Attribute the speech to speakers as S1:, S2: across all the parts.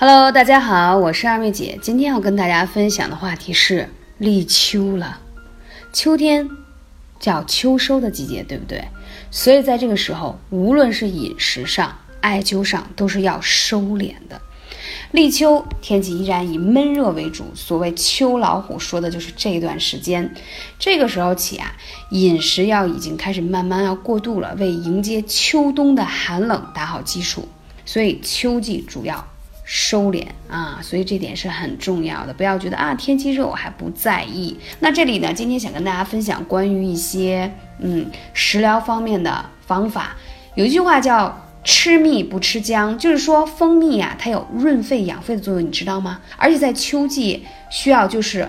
S1: Hello，大家好，我是二妹姐。今天要跟大家分享的话题是立秋了。秋天叫秋收的季节，对不对？所以在这个时候，无论是饮食上、艾灸上，都是要收敛的。立秋天气依然以闷热为主，所谓秋老虎，说的就是这段时间。这个时候起啊，饮食要已经开始慢慢要过渡了，为迎接秋冬的寒冷打好基础。所以秋季主要。收敛啊，所以这点是很重要的，不要觉得啊天气热我还不在意。那这里呢，今天想跟大家分享关于一些嗯食疗方面的方法。有一句话叫吃蜜不吃姜，就是说蜂蜜啊，它有润肺养肺的作用，你知道吗？而且在秋季需要就是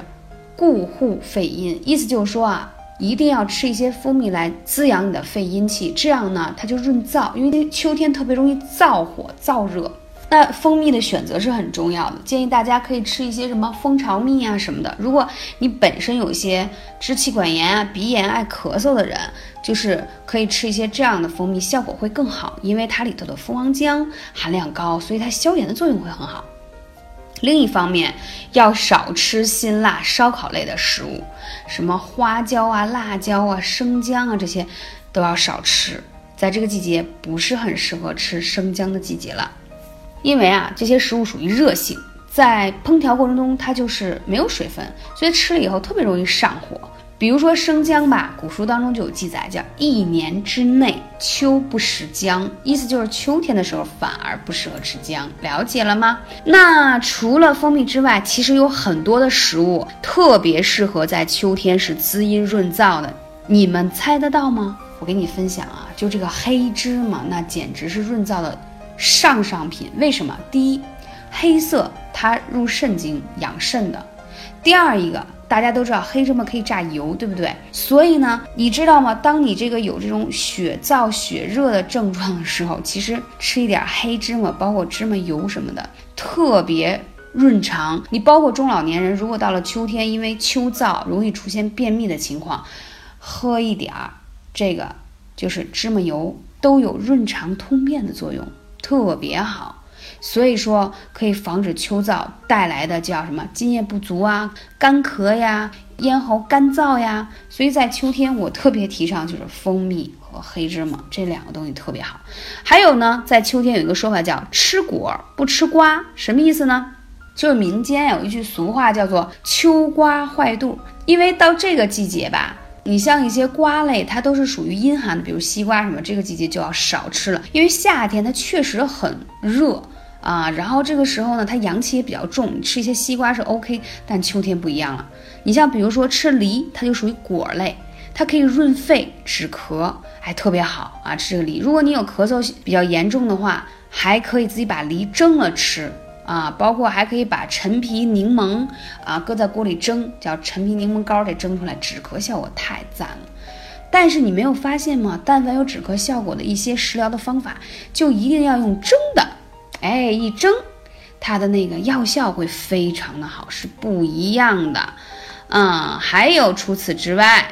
S1: 固护肺阴，意思就是说啊，一定要吃一些蜂蜜来滋养你的肺阴气，这样呢它就润燥，因为秋天特别容易燥火燥热。那蜂蜜的选择是很重要的，建议大家可以吃一些什么蜂巢蜜啊什么的。如果你本身有一些支气管炎啊、鼻炎、爱咳嗽的人，就是可以吃一些这样的蜂蜜，效果会更好，因为它里头的蜂王浆含量高，所以它消炎的作用会很好。另一方面，要少吃辛辣烧烤类的食物，什么花椒啊、辣椒啊、生姜啊这些都要少吃，在这个季节不是很适合吃生姜的季节了。因为啊，这些食物属于热性，在烹调过程中它就是没有水分，所以吃了以后特别容易上火。比如说生姜吧，古书当中就有记载，叫一年之内秋不食姜，意思就是秋天的时候反而不适合吃姜。了解了吗？那除了蜂蜜之外，其实有很多的食物特别适合在秋天是滋阴润燥的，你们猜得到吗？我给你分享啊，就这个黑芝麻，那简直是润燥的。上上品，为什么？第一，黑色它入肾经养肾的；第二一个，大家都知道黑芝麻可以榨油，对不对？所以呢，你知道吗？当你这个有这种血燥血热的症状的时候，其实吃一点黑芝麻，包括芝麻油什么的，特别润肠。你包括中老年人，如果到了秋天，因为秋燥容易出现便秘的情况，喝一点儿这个就是芝麻油，都有润肠通便的作用。特别好，所以说可以防止秋燥带来的叫什么津液不足啊、干咳呀、咽喉干燥呀。所以在秋天，我特别提倡就是蜂蜜和黑芝麻这两个东西特别好。还有呢，在秋天有一个说法叫吃果不吃瓜，什么意思呢？就是民间有一句俗话叫做秋瓜坏肚，因为到这个季节吧。你像一些瓜类，它都是属于阴寒的，比如西瓜什么，这个季节就要少吃了，因为夏天它确实很热啊。然后这个时候呢，它阳气也比较重，吃一些西瓜是 OK，但秋天不一样了。你像比如说吃梨，它就属于果类，它可以润肺止咳，还特别好啊。吃这个梨，如果你有咳嗽比较严重的话，还可以自己把梨蒸了吃。啊，包括还可以把陈皮、柠檬啊搁在锅里蒸，叫陈皮柠檬膏给蒸出来，止咳效果太赞了。但是你没有发现吗？但凡有止咳效果的一些食疗的方法，就一定要用蒸的。哎，一蒸，它的那个药效会非常的好，是不一样的。嗯，还有除此之外，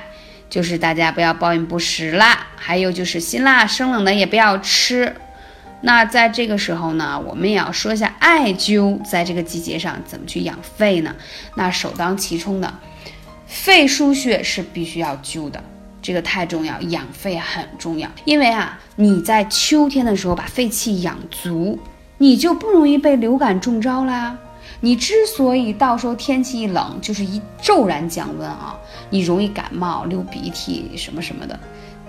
S1: 就是大家不要暴饮不食啦，还有就是辛辣生冷的也不要吃。那在这个时候呢，我们也要说一下艾灸在这个季节上怎么去养肺呢？那首当其冲的肺腧穴是必须要灸的，这个太重要，养肺很重要。因为啊，你在秋天的时候把肺气养足，你就不容易被流感中招啦。你之所以到时候天气一冷，就是一骤然降温啊，你容易感冒、流鼻涕什么什么的。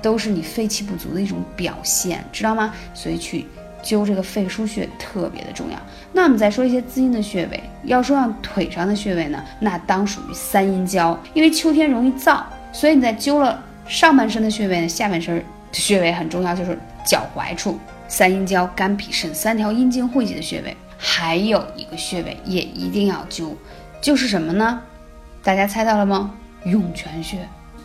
S1: 都是你肺气不足的一种表现，知道吗？所以去灸这个肺腧穴特别的重要。那我们再说一些滋阴的穴位，要说让腿上的穴位呢，那当属于三阴交，因为秋天容易燥，所以你在灸了上半身的穴位呢，下半身的穴位很重要，就是脚踝处三阴交、肝脾肾三条阴经汇集的穴位。还有一个穴位也一定要灸，就是什么呢？大家猜到了吗？涌泉穴。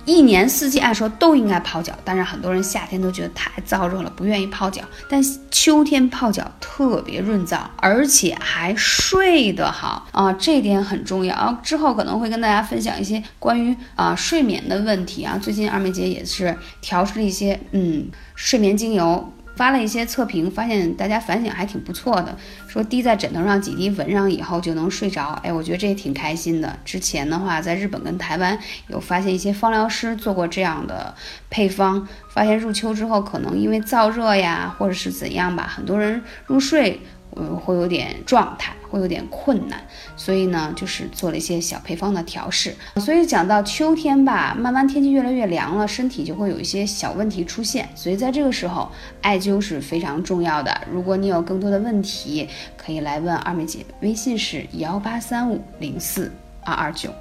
S1: 一年四季按说都应该泡脚，但是很多人夏天都觉得太燥热了，不愿意泡脚。但秋天泡脚特别润燥，而且还睡得好啊，这点很重要啊。之后可能会跟大家分享一些关于啊睡眠的问题啊。最近二妹姐也是调试了一些嗯睡眠精油，发了一些测评，发现大家反响还挺不错的，说滴在枕头上几滴闻上以后就能睡着。哎，我觉得这也挺开心的。之前的话，在日本跟台湾有发现一些芳疗师做过这样的配方，发现入秋之后可能因为燥热呀，或者是怎样吧，很多人入睡。嗯，会有点状态，会有点困难，所以呢，就是做了一些小配方的调试。所以讲到秋天吧，慢慢天气越来越凉了，身体就会有一些小问题出现，所以在这个时候，艾灸是非常重要的。如果你有更多的问题，可以来问二妹姐，微信是幺八三五零四二二九。